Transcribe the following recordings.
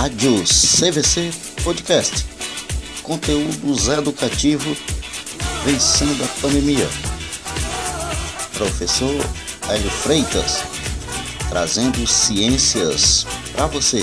Rádio CVC Podcast. Conteúdos educativos vencendo a pandemia. Professor Hélio Freitas, trazendo ciências para você.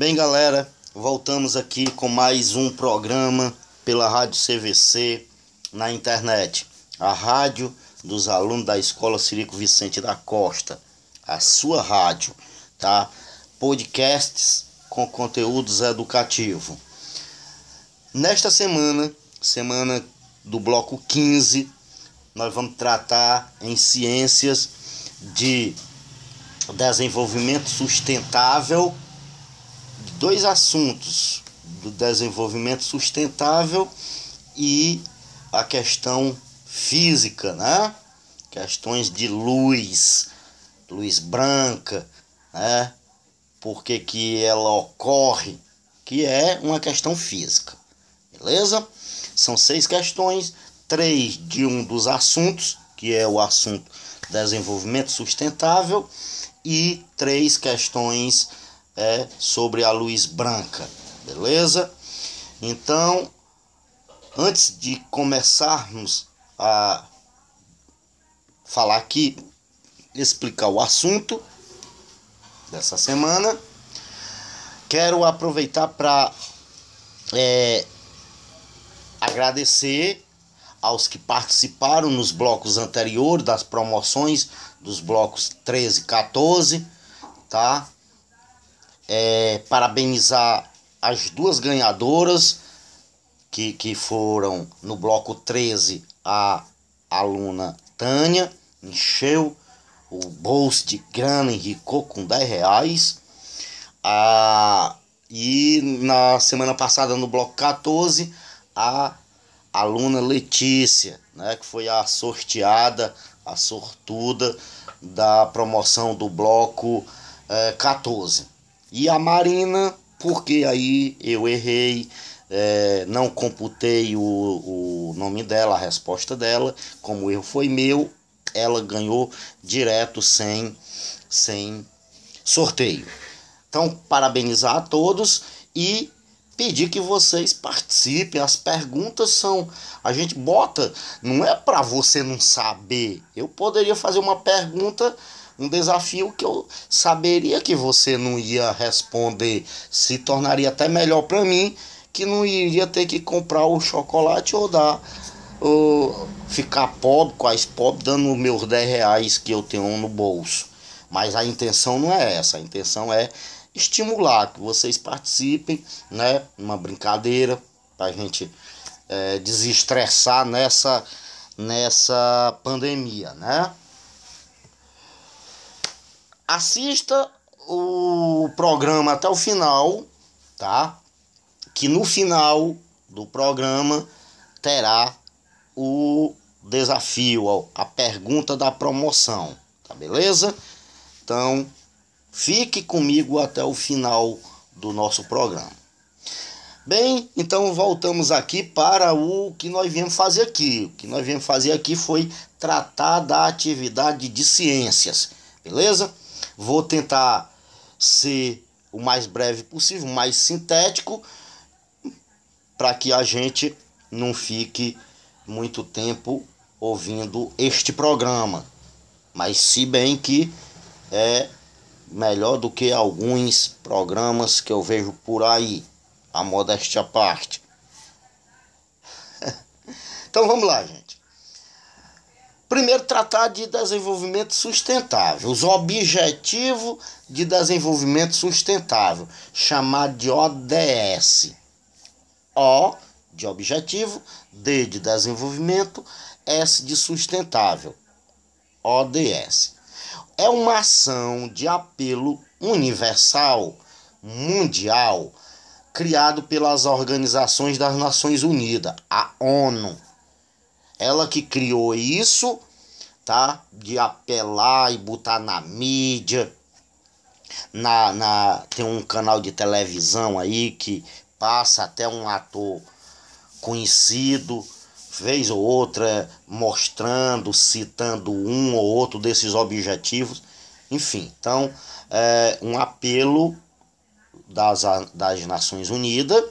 Bem, galera, voltamos aqui com mais um programa pela Rádio CVC na internet. A rádio dos alunos da Escola Cirico Vicente da Costa. A sua rádio, tá? Podcasts com conteúdos educativos. Nesta semana, semana do bloco 15, nós vamos tratar em ciências de desenvolvimento sustentável dois assuntos do desenvolvimento sustentável e a questão física, né? Questões de luz, luz branca, né? Por que, que ela ocorre, que é uma questão física, beleza? São seis questões, três de um dos assuntos, que é o assunto desenvolvimento sustentável, e três questões é sobre a luz branca, beleza? Então, antes de começarmos a falar aqui, explicar o assunto dessa semana, quero aproveitar para é, agradecer aos que participaram nos blocos anteriores das promoções dos blocos 13 e 14, tá? É, parabenizar as duas ganhadoras que, que foram no bloco 13 a aluna Tânia, encheu o bolso de grana, enricou com 10 reais. Ah, e na semana passada, no bloco 14, a aluna Letícia, né, que foi a sorteada, a sortuda da promoção do bloco eh, 14. E a Marina, porque aí eu errei, é, não computei o, o nome dela, a resposta dela, como erro foi meu, ela ganhou direto sem, sem sorteio. Então, parabenizar a todos e pedir que vocês participem. As perguntas são. A gente bota, não é para você não saber. Eu poderia fazer uma pergunta um desafio que eu saberia que você não ia responder, se tornaria até melhor para mim, que não iria ter que comprar o chocolate ou dar ou ficar pobre, quase pobre, dando meus 10 reais que eu tenho no bolso. Mas a intenção não é essa, a intenção é estimular que vocês participem, né? Uma brincadeira para a gente é, desestressar nessa, nessa pandemia, né? assista o programa até o final, tá? Que no final do programa terá o desafio, a pergunta da promoção, tá beleza? Então, fique comigo até o final do nosso programa. Bem, então voltamos aqui para o que nós viemos fazer aqui. O que nós viemos fazer aqui foi tratar da atividade de ciências, beleza? Vou tentar ser o mais breve possível, mais sintético, para que a gente não fique muito tempo ouvindo este programa. Mas se bem que é melhor do que alguns programas que eu vejo por aí, a modéstia à parte. então vamos lá, gente. Primeiro, tratar de desenvolvimento sustentável, os objetivos de desenvolvimento sustentável, chamado de ODS. O de objetivo, D de desenvolvimento, S de sustentável, ODS. É uma ação de apelo universal, mundial, criado pelas organizações das Nações Unidas, a ONU ela que criou isso, tá? De apelar e botar na mídia na, na tem um canal de televisão aí que passa até um ator conhecido vez ou outra mostrando, citando um ou outro desses objetivos. Enfim, então é um apelo das, das Nações Unidas,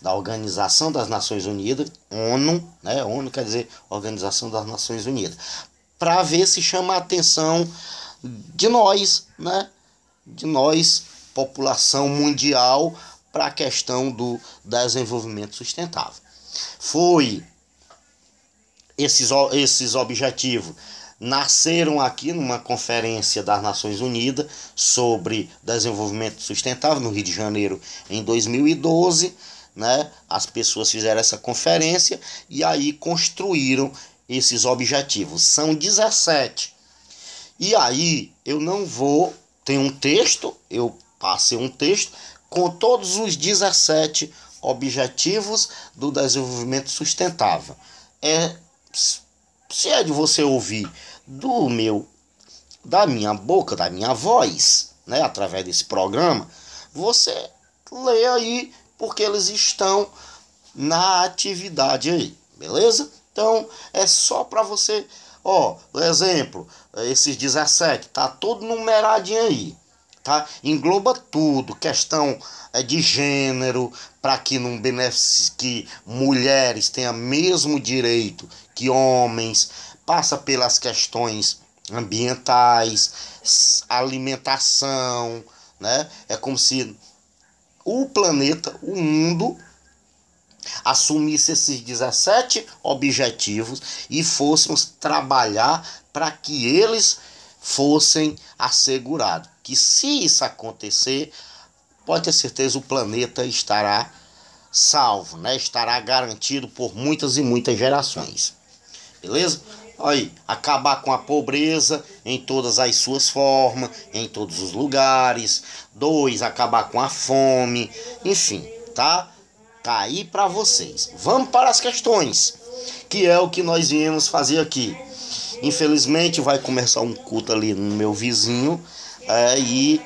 da Organização das Nações Unidas, ONU, né? ONU quer dizer Organização das Nações Unidas, para ver se chama a atenção de nós, né? De nós, população mundial, para a questão do desenvolvimento sustentável. Foi esses, esses objetivos nasceram aqui numa conferência das Nações Unidas sobre desenvolvimento sustentável no Rio de Janeiro em 2012, né? As pessoas fizeram essa conferência e aí construíram esses objetivos. São 17. E aí eu não vou tem um texto, eu passei um texto com todos os 17 objetivos do desenvolvimento sustentável. É se é de você ouvir do meu, da minha boca, da minha voz, né, através desse programa, você lê aí porque eles estão na atividade aí, beleza? Então é só para você, ó, exemplo, esses 17 tá tudo numeradinho aí, tá? Engloba tudo, questão é, de gênero, para que não beneficie que mulheres tenham mesmo direito que homens, passa pelas questões ambientais, alimentação, né? É como se o planeta, o mundo assumisse esses 17 objetivos e fôssemos trabalhar para que eles fossem assegurados. Que se isso acontecer, pode ter certeza o planeta estará salvo, né? Estará garantido por muitas e muitas gerações. Beleza? Aí, acabar com a pobreza em todas as suas formas, em todos os lugares. Dois, acabar com a fome. Enfim, tá? Tá aí para vocês. Vamos para as questões, que é o que nós viemos fazer aqui. Infelizmente vai começar um culto ali no meu vizinho é, e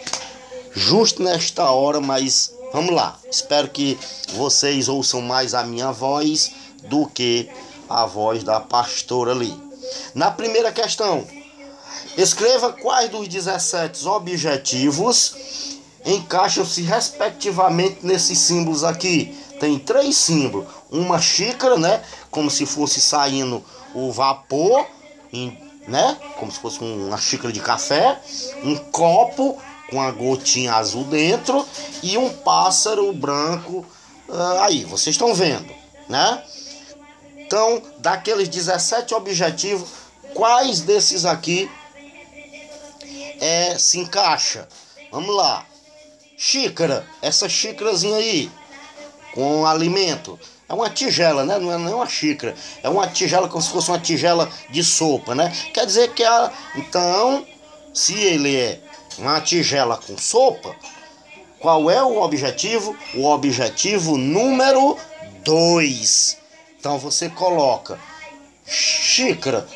justo nesta hora, mas vamos lá. Espero que vocês ouçam mais a minha voz do que a voz da pastora ali. Na primeira questão, escreva quais dos 17 objetivos encaixam-se respectivamente nesses símbolos aqui. Tem três símbolos. Uma xícara, né? Como se fosse saindo o vapor, né? Como se fosse uma xícara de café. Um copo com a gotinha azul dentro e um pássaro branco uh, aí, vocês estão vendo, né? Então, daqueles 17 objetivos, quais desses aqui é, se encaixa? Vamos lá. Xícara, essa xícarazinha aí, com alimento. É uma tigela, né? Não é nem uma xícara. É uma tigela como se fosse uma tigela de sopa, né? Quer dizer que a. Então, se ele é uma tigela com sopa, qual é o objetivo? O objetivo número 2 então você coloca xícara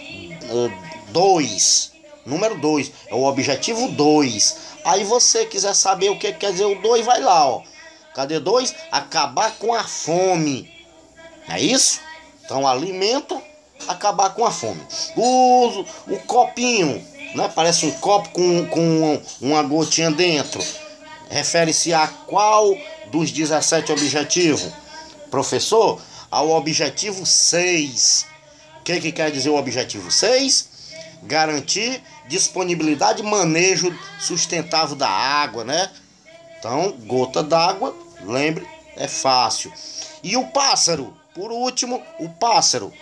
2, uh, número 2, é o objetivo 2. Aí você quiser saber o que quer dizer o 2, vai lá, ó. Cadê 2? Acabar com a fome. É isso? Então alimento, acabar com a fome. O, o copinho, né? Parece um copo com, com uma gotinha dentro. Refere-se a qual dos 17 objetivos? Professor, ao objetivo 6. O que, que quer dizer o objetivo 6? Garantir disponibilidade e manejo sustentável da água, né? Então, gota d'água, lembre, é fácil. E o pássaro, por último, o pássaro.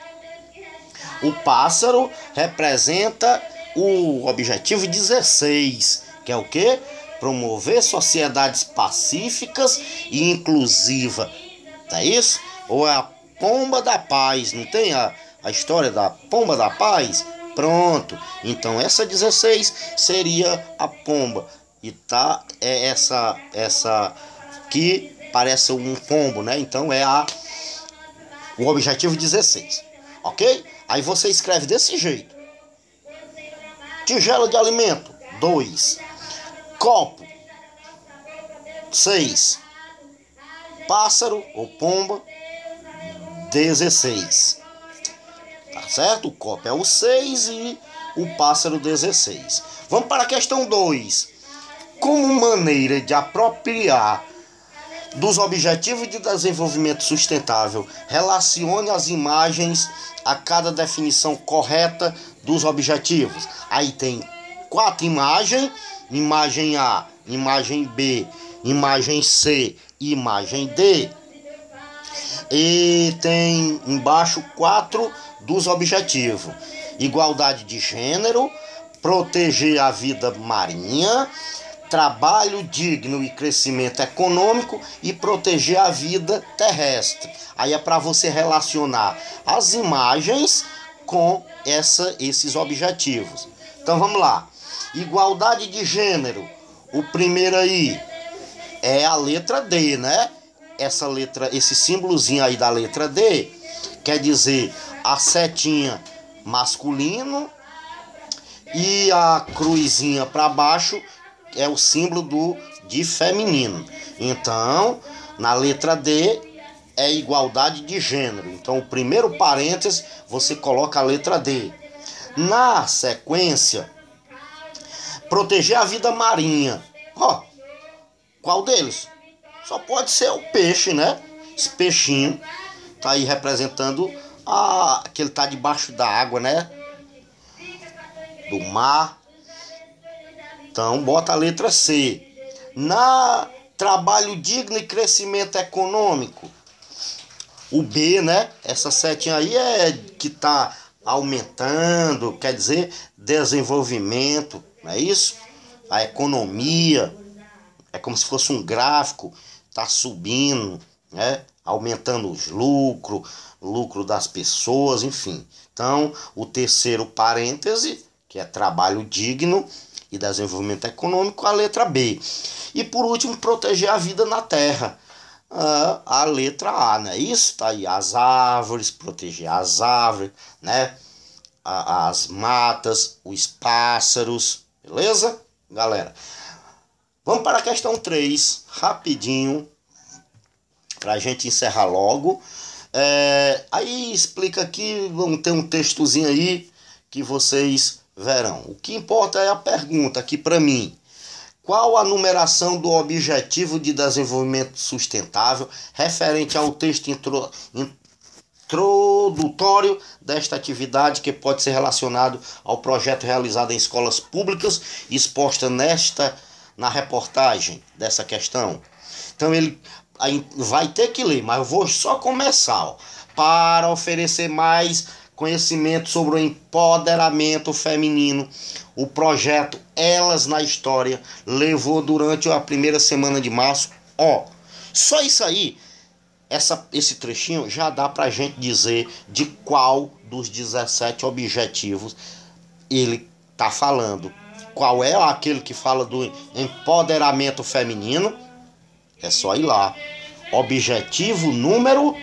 O pássaro representa o objetivo 16, que é o que? Promover sociedades pacíficas e inclusivas. Tá isso? Ou é a pomba da paz, não tem a, a história da pomba da paz? Pronto. Então essa 16 seria a pomba. E tá é essa essa que parece um pombo, né? Então é a o objetivo 16. OK? Aí você escreve desse jeito. Tigela de alimento 2. Copo 6. Pássaro ou pomba, 16. Tá certo? O copo é o 6 e o pássaro 16. Vamos para a questão 2. Como maneira de apropriar dos Objetivos de Desenvolvimento Sustentável, relacione as imagens a cada definição correta dos objetivos. Aí tem quatro imagens: imagem A, imagem B, imagem C, imagem D. E tem embaixo quatro dos objetivos: igualdade de gênero, proteger a vida marinha, trabalho digno e crescimento econômico e proteger a vida terrestre. Aí é para você relacionar as imagens com essa, esses objetivos. Então vamos lá. Igualdade de gênero. O primeiro aí é a letra D, né? Essa letra, esse símbolozinho aí da letra D quer dizer a setinha masculino e a cruzinha para baixo é o símbolo do de feminino. Então, na letra D é igualdade de gênero. Então, o primeiro parênteses você coloca a letra D. Na sequência, proteger a vida marinha. Ó, qual deles? Só pode ser o peixe, né? Esse peixinho tá aí representando a que ele tá debaixo da água, né? Do mar. Então, bota a letra C. Na trabalho digno e crescimento econômico. O B, né? Essa setinha aí é que tá aumentando, quer dizer, desenvolvimento, não é isso? A economia é como se fosse um gráfico, tá subindo, né? Aumentando os lucros, lucro das pessoas, enfim. Então, o terceiro parêntese, que é trabalho digno, e Desenvolvimento Econômico, a letra B. E por último, proteger a vida na terra. Uh, a letra A, né? Isso tá aí, as árvores, proteger as árvores, né? as matas, os pássaros, beleza? Galera, vamos para a questão 3, rapidinho, para a gente encerrar logo. É, aí explica aqui, vamos ter um textozinho aí que vocês verão. O que importa é a pergunta aqui para mim. Qual a numeração do Objetivo de Desenvolvimento Sustentável referente ao texto intro, introdutório desta atividade que pode ser relacionado ao projeto realizado em escolas públicas exposta nesta na reportagem dessa questão? Então ele vai ter que ler, mas eu vou só começar ó, para oferecer mais conhecimento sobre o empoderamento feminino. O projeto Elas na História levou durante a primeira semana de março. Ó, só isso aí, essa, esse trechinho já dá pra gente dizer de qual dos 17 objetivos ele tá falando. Qual é aquele que fala do empoderamento feminino? É só ir lá. Objetivo número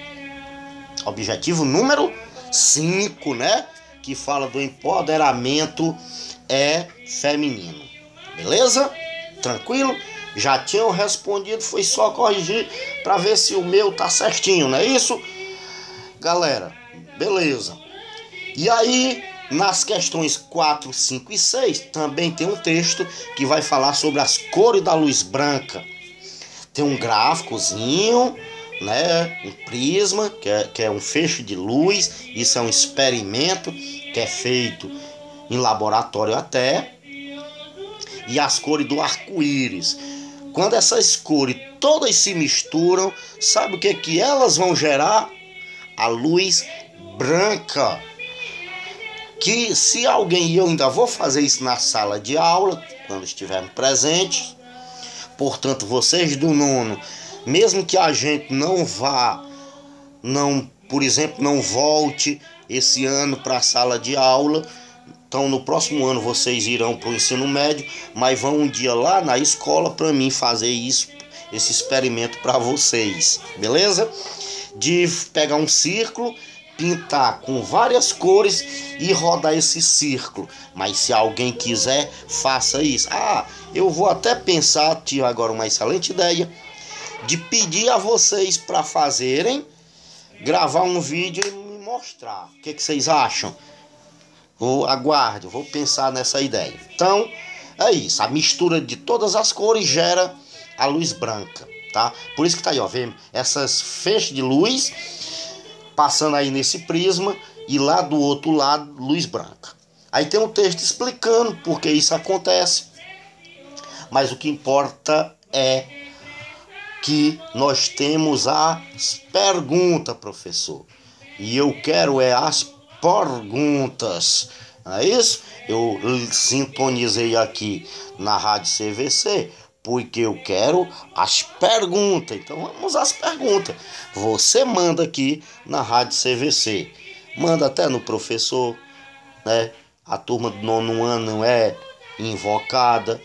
objetivo número 5, né? Que fala do empoderamento é feminino. Beleza? Tranquilo? Já tinham respondido, foi só corrigir para ver se o meu tá certinho, não é isso? Galera, beleza. E aí, nas questões 4, 5 e 6, também tem um texto que vai falar sobre as cores da luz branca. Tem um gráficozinho, né? Um prisma, que é, que é um feixe de luz. Isso é um experimento que é feito em laboratório até. E as cores do arco-íris. Quando essas cores todas se misturam, sabe o que que elas vão gerar? A luz branca. Que se alguém, e eu ainda vou fazer isso na sala de aula, quando estivermos presentes, portanto, vocês do nono mesmo que a gente não vá, não, por exemplo, não volte esse ano para a sala de aula, então no próximo ano vocês irão para o ensino médio, mas vão um dia lá na escola para mim fazer isso, esse experimento para vocês, beleza? De pegar um círculo, pintar com várias cores e rodar esse círculo. Mas se alguém quiser, faça isso. Ah, eu vou até pensar, tive agora uma excelente ideia, de pedir a vocês para fazerem, gravar um vídeo e me mostrar. O que, que vocês acham? Vou aguarde, vou pensar nessa ideia. Então, é isso. A mistura de todas as cores gera a luz branca, tá? Por isso que tá aí, ó, vê essas feixes de luz passando aí nesse prisma e lá do outro lado luz branca. Aí tem um texto explicando por que isso acontece. Mas o que importa é que nós temos as perguntas, professor. E eu quero é as perguntas. Não é isso? Eu sintonizei aqui na Rádio CVC porque eu quero as perguntas. Então vamos às perguntas. Você manda aqui na Rádio CVC. Manda até no professor, né? A turma do nono ano é invocada,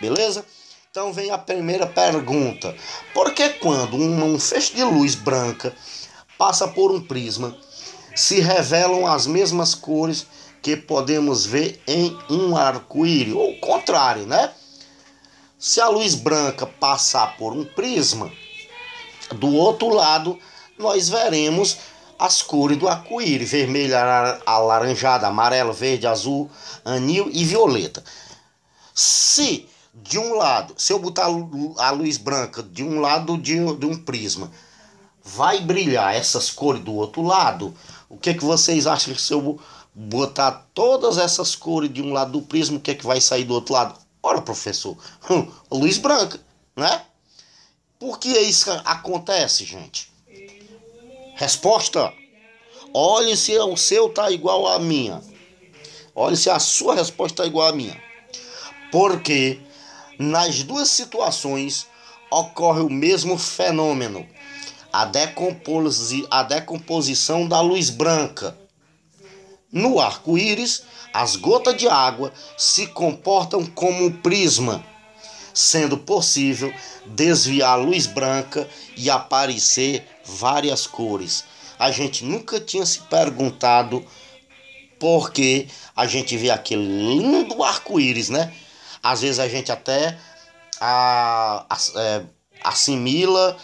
beleza? Então vem a primeira pergunta. Por que quando um, um feixe de luz branca passa por um prisma, se revelam as mesmas cores que podemos ver em um arco-íris? Ou o contrário, né? Se a luz branca passar por um prisma, do outro lado nós veremos as cores do arco-íris: vermelho, alaranjado, amarelo, verde, azul, anil e violeta. Se de um lado, se eu botar a luz branca de um lado de, de um prisma, vai brilhar essas cores do outro lado? O que, que vocês acham que se eu botar todas essas cores de um lado do prisma, o que, que vai sair do outro lado? Ora, professor, luz branca, né? Por que isso acontece, gente? Resposta: olhe se o seu tá igual à minha. Olhe se a sua resposta está igual à minha. Porque nas duas situações ocorre o mesmo fenômeno. A, decomposi a decomposição da luz branca. No arco-íris, as gotas de água se comportam como um prisma, sendo possível desviar a luz branca e aparecer várias cores. A gente nunca tinha se perguntado por que a gente vê aquele lindo arco-íris, né? Às vezes a gente até a, a, é, assimila,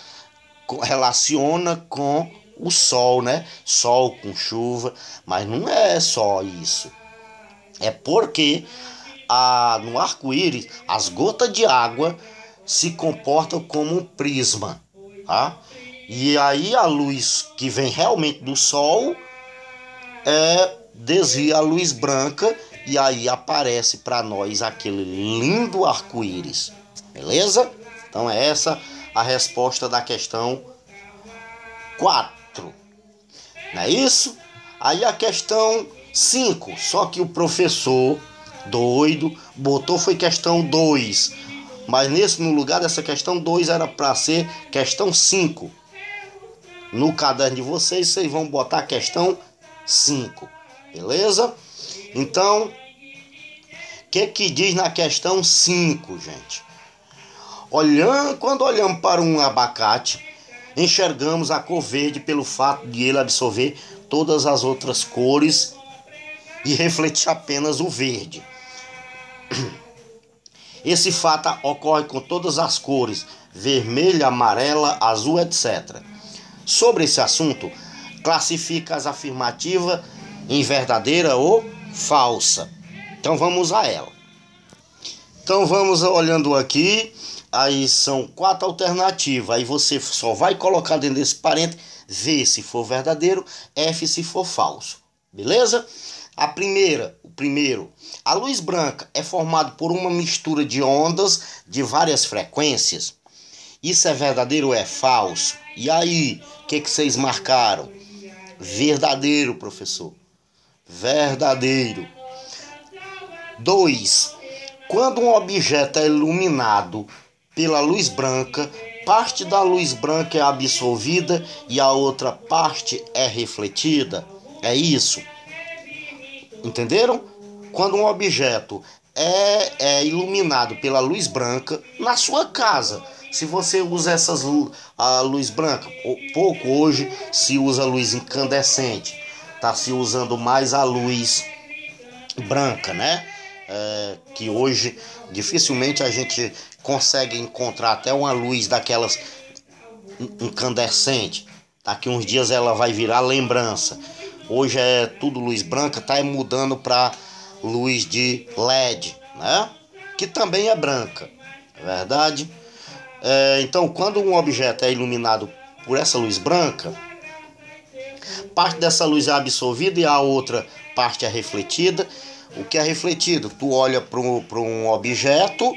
relaciona com o sol, né? Sol com chuva, mas não é só isso. É porque a, no arco-íris as gotas de água se comportam como um prisma, tá? E aí a luz que vem realmente do sol é desvia a luz branca e aí aparece para nós aquele lindo arco-íris. Beleza? Então é essa a resposta da questão 4. Não é isso? Aí a questão 5. Só que o professor doido botou foi questão 2. Mas nesse no lugar dessa questão 2 era para ser questão 5. No caderno de vocês, vocês vão botar a questão 5. Beleza? Então, o que que diz na questão 5, gente? Olhando, quando olhamos para um abacate, enxergamos a cor verde pelo fato de ele absorver todas as outras cores e refletir apenas o verde. Esse fato ocorre com todas as cores, vermelha, amarela, azul, etc. Sobre esse assunto, classifica as afirmativas em verdadeira ou falsa. Então vamos a ela. Então vamos olhando aqui, aí são quatro alternativas. Aí você só vai colocar dentro desse parênteses V se for verdadeiro, F se for falso. Beleza? A primeira, o primeiro, a luz branca é formada por uma mistura de ondas de várias frequências. Isso é verdadeiro ou é falso? E aí, o que, que vocês marcaram? Verdadeiro, professor. Verdadeiro. 2. Quando um objeto é iluminado pela luz branca, parte da luz branca é absorvida e a outra parte é refletida. É isso. Entenderam? Quando um objeto é, é iluminado pela luz branca na sua casa, se você usa essas a luz branca, pouco hoje se usa luz incandescente. Tá se usando mais a luz branca, né? É, que hoje dificilmente a gente consegue encontrar até uma luz daquelas incandescente. Daqui uns dias ela vai virar lembrança. Hoje é tudo luz branca, tá mudando para luz de LED, né? Que também é branca, é verdade? É, então, quando um objeto é iluminado por essa luz branca, parte dessa luz é absorvida e a outra parte é refletida. O que é refletido? Tu olha para um objeto,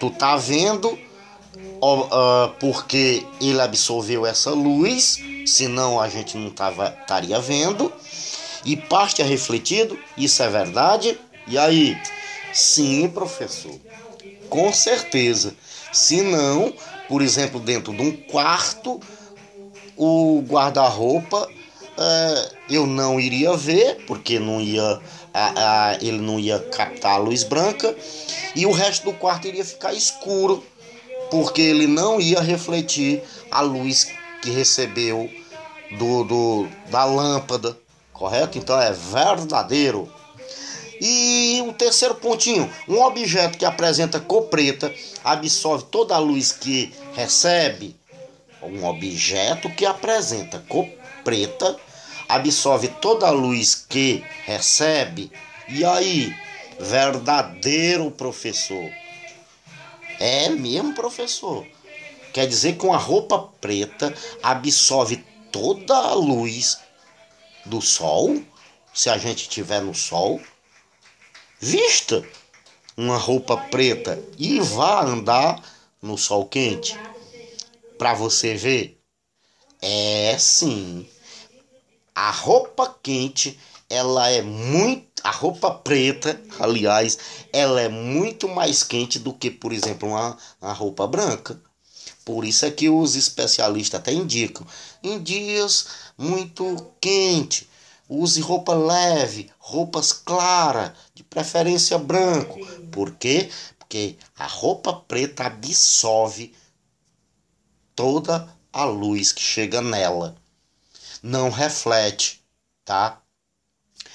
tu tá vendo uh, porque ele absorveu essa luz, senão a gente não tava, estaria vendo. E parte é refletido, isso é verdade? E aí? Sim, professor, com certeza. Se não, por exemplo, dentro de um quarto, o guarda-roupa é, eu não iria ver, porque não ia, a, a, ele não ia captar a luz branca, e o resto do quarto iria ficar escuro, porque ele não ia refletir a luz que recebeu do, do da lâmpada, correto? Então é verdadeiro. E o terceiro pontinho, um objeto que apresenta cor preta absorve toda a luz que recebe. Um objeto que apresenta cor preta absorve toda a luz que recebe. E aí, verdadeiro professor. É mesmo, professor. Quer dizer que uma roupa preta absorve toda a luz do sol, se a gente estiver no sol. Vista uma roupa preta e vá andar no sol quente para você ver. É sim. A roupa quente, ela é muito a roupa preta, aliás, ela é muito mais quente do que, por exemplo, uma, uma roupa branca. Por isso é que os especialistas até indicam. Em dias muito quente, use roupa leve, roupas claras, de preferência branco. Por quê? Porque a roupa preta absorve toda a luz que chega nela. Não reflete, tá?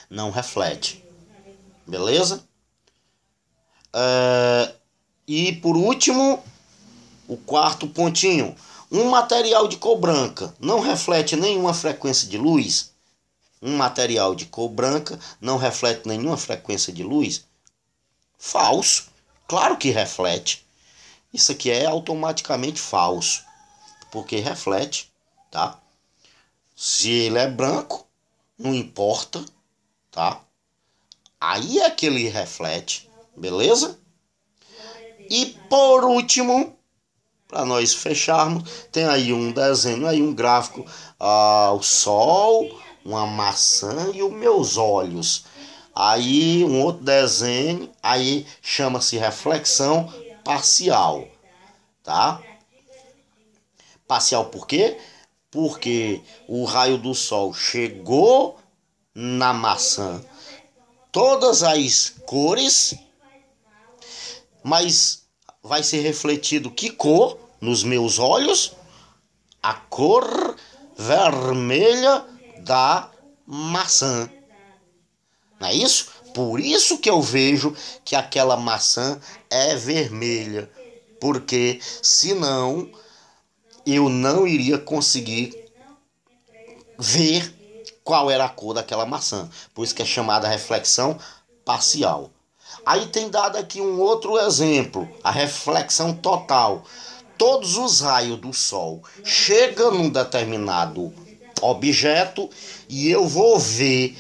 Não reflete. Beleza? É, e por último, o quarto pontinho. Um material de cor branca não reflete nenhuma frequência de luz. Um material de cor branca não reflete nenhuma frequência de luz. Falso. Claro que reflete. Isso aqui é automaticamente falso porque reflete, tá? Se ele é branco, não importa, tá? Aí é que ele reflete, beleza? E por último, para nós fecharmos, tem aí um desenho, aí um gráfico, ah, o sol, uma maçã e os meus olhos. Aí um outro desenho, aí chama-se reflexão parcial, tá? parcial por quê? Porque o raio do sol chegou na maçã, todas as cores, mas vai ser refletido que cor nos meus olhos? A cor vermelha da maçã. Não é isso? Por isso que eu vejo que aquela maçã é vermelha. Porque senão eu não iria conseguir ver qual era a cor daquela maçã. Por isso que é chamada reflexão parcial. Aí tem dado aqui um outro exemplo, a reflexão total. Todos os raios do sol chegam num determinado objeto e eu vou ver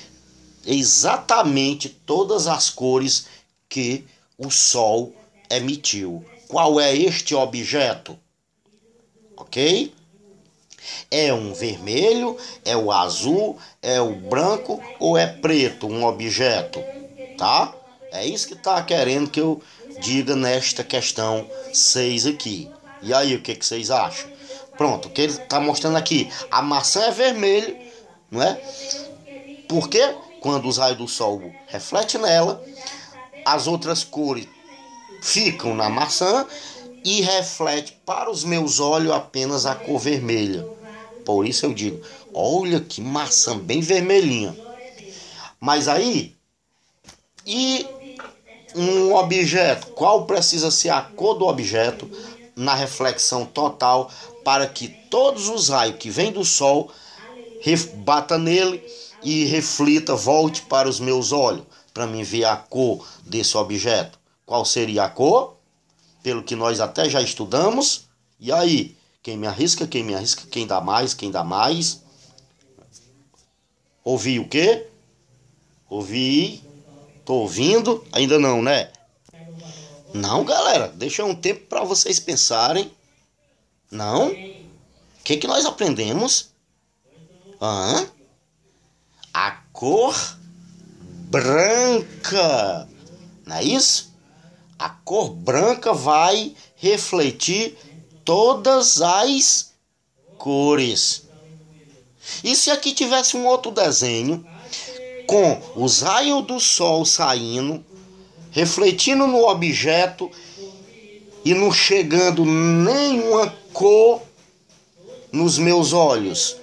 exatamente todas as cores que o sol emitiu. Qual é este objeto? Ok? É um vermelho, é o azul, é o branco ou é preto um objeto, tá? É isso que tá querendo que eu diga nesta questão 6 aqui. E aí, o que, que vocês acham? Pronto, o que ele tá mostrando aqui, a maçã é vermelha, não é? Porque quando os raios do sol refletem nela, as outras cores ficam na maçã e reflete para os meus olhos apenas a cor vermelha. Por isso eu digo: olha que maçã bem vermelhinha. Mas aí, e um objeto, qual precisa ser a cor do objeto na reflexão total para que todos os raios que vêm do sol bata nele e reflita, volte para os meus olhos, para mim ver a cor desse objeto. Qual seria a cor? Pelo que nós até já estudamos. E aí, quem me arrisca, quem me arrisca, quem dá mais, quem dá mais. Ouvi o quê? Ouvi. Tô ouvindo? Ainda não, né? Não, galera. Deixa um tempo para vocês pensarem. Não? O que, que nós aprendemos? Hã? A cor branca. Não é isso? A cor branca vai refletir todas as cores. E se aqui tivesse um outro desenho com os raios do sol saindo, refletindo no objeto e não chegando nenhuma cor nos meus olhos,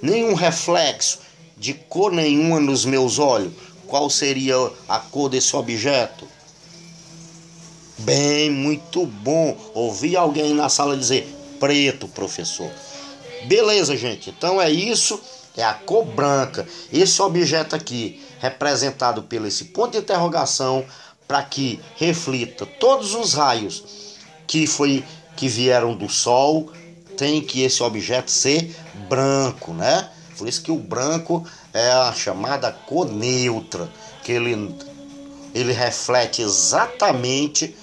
nenhum reflexo de cor nenhuma nos meus olhos, qual seria a cor desse objeto? Bem, muito bom. Ouvi alguém na sala dizer preto, professor. Beleza, gente. Então é isso. É a cor branca. Esse objeto aqui, representado pelo esse ponto de interrogação, para que reflita todos os raios que foi que vieram do sol, tem que esse objeto ser branco, né? Por isso que o branco é a chamada cor neutra, que ele ele reflete exatamente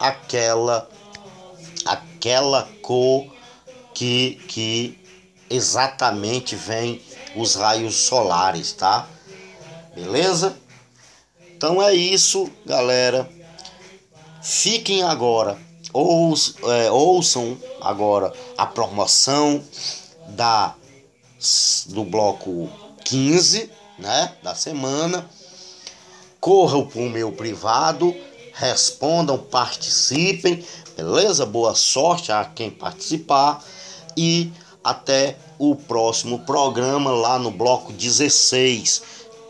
aquela aquela cor que que exatamente vem os raios solares, tá? Beleza? Então é isso, galera. Fiquem agora, ouçam, é, ouçam agora a promoção da do bloco 15, né, da semana. Corram para o meu privado, respondam, participem, beleza? Boa sorte a quem participar e até o próximo programa lá no bloco 16.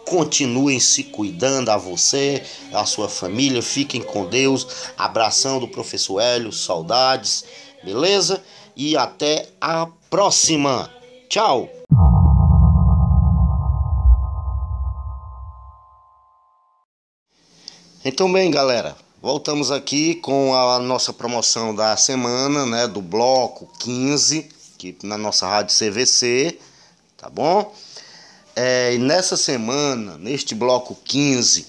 Continuem se cuidando a você, a sua família, fiquem com Deus. Abração do professor Hélio, saudades, beleza? E até a próxima. Tchau! Então, bem, galera, voltamos aqui com a nossa promoção da semana, né, do bloco 15, aqui na nossa rádio CVC, tá bom? É, e nessa semana, neste bloco 15,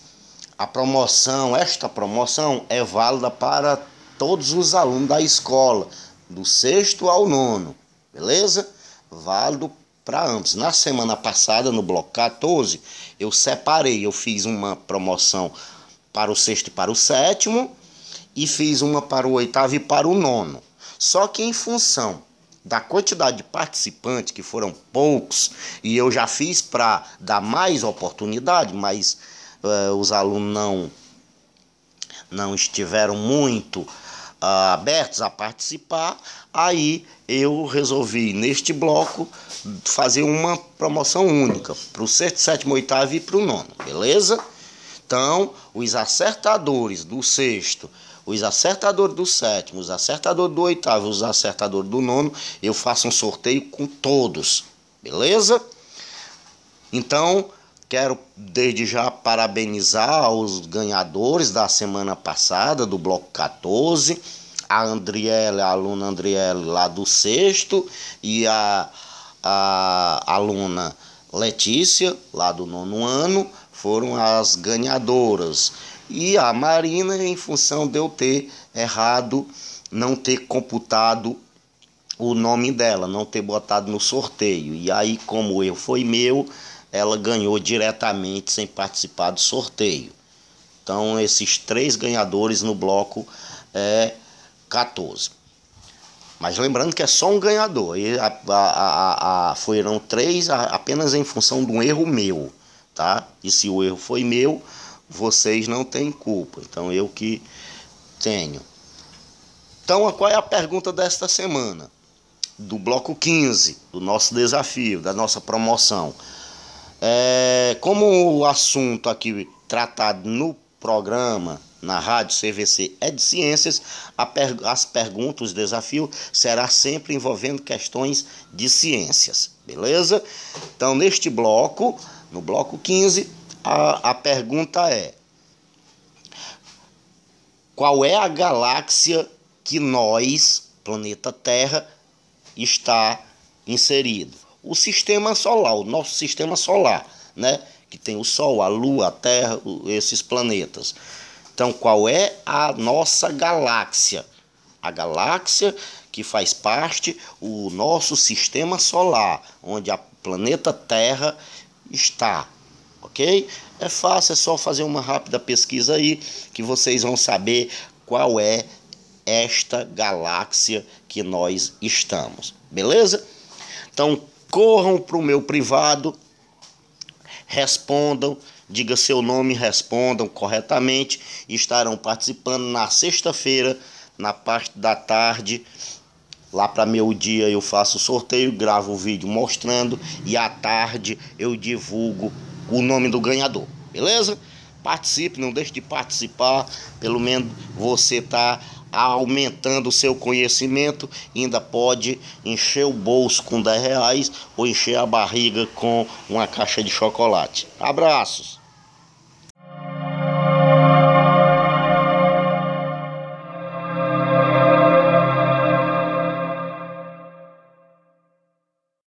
a promoção, esta promoção é válida para todos os alunos da escola, do sexto ao nono, beleza? Válido para ambos. Na semana passada, no bloco 14, eu separei, eu fiz uma promoção para o sexto e para o sétimo, e fiz uma para o oitavo e para o nono. Só que em função da quantidade de participantes, que foram poucos, e eu já fiz para dar mais oportunidade, mas uh, os alunos não, não estiveram muito uh, abertos a participar, aí eu resolvi neste bloco fazer uma promoção única para o sexto, sétimo, oitavo e para o nono, beleza? Então, os acertadores do sexto, os acertadores do sétimo, os acertadores do oitavo, os acertadores do nono, eu faço um sorteio com todos, beleza? Então, quero desde já parabenizar os ganhadores da semana passada, do bloco 14, a Andriele, a aluna Andriele lá do sexto, e a, a aluna Letícia, lá do nono ano foram as ganhadoras. E a Marina, em função de eu ter errado, não ter computado o nome dela, não ter botado no sorteio. E aí, como o erro foi meu, ela ganhou diretamente sem participar do sorteio. Então, esses três ganhadores no bloco é 14. Mas lembrando que é só um ganhador. E a, a, a, a foram três apenas em função de um erro meu tá? E se o erro foi meu, vocês não têm culpa. Então eu que tenho. Então, qual é a pergunta desta semana? Do bloco 15, do nosso desafio, da nossa promoção. É, como o assunto aqui tratado no programa na rádio CVC é de ciências, per, as perguntas, os desafios será sempre envolvendo questões de ciências, beleza? Então, neste bloco, no bloco 15, a, a pergunta é: Qual é a galáxia que nós, planeta Terra, está inserido? O sistema solar, o nosso sistema solar, né? Que tem o Sol, a Lua, a Terra, esses planetas. Então, qual é a nossa galáxia? A galáxia que faz parte o nosso sistema solar, onde a planeta Terra está, ok? É fácil, é só fazer uma rápida pesquisa aí que vocês vão saber qual é esta galáxia que nós estamos, beleza? Então corram para o meu privado, respondam diga seu nome, respondam corretamente e estarão participando na sexta-feira, na parte da tarde. Lá para meu dia eu faço o sorteio, gravo o vídeo mostrando e à tarde eu divulgo o nome do ganhador, beleza? Participe, não deixe de participar, pelo menos você está aumentando o seu conhecimento, ainda pode encher o bolso com 10 reais ou encher a barriga com uma caixa de chocolate. Abraços!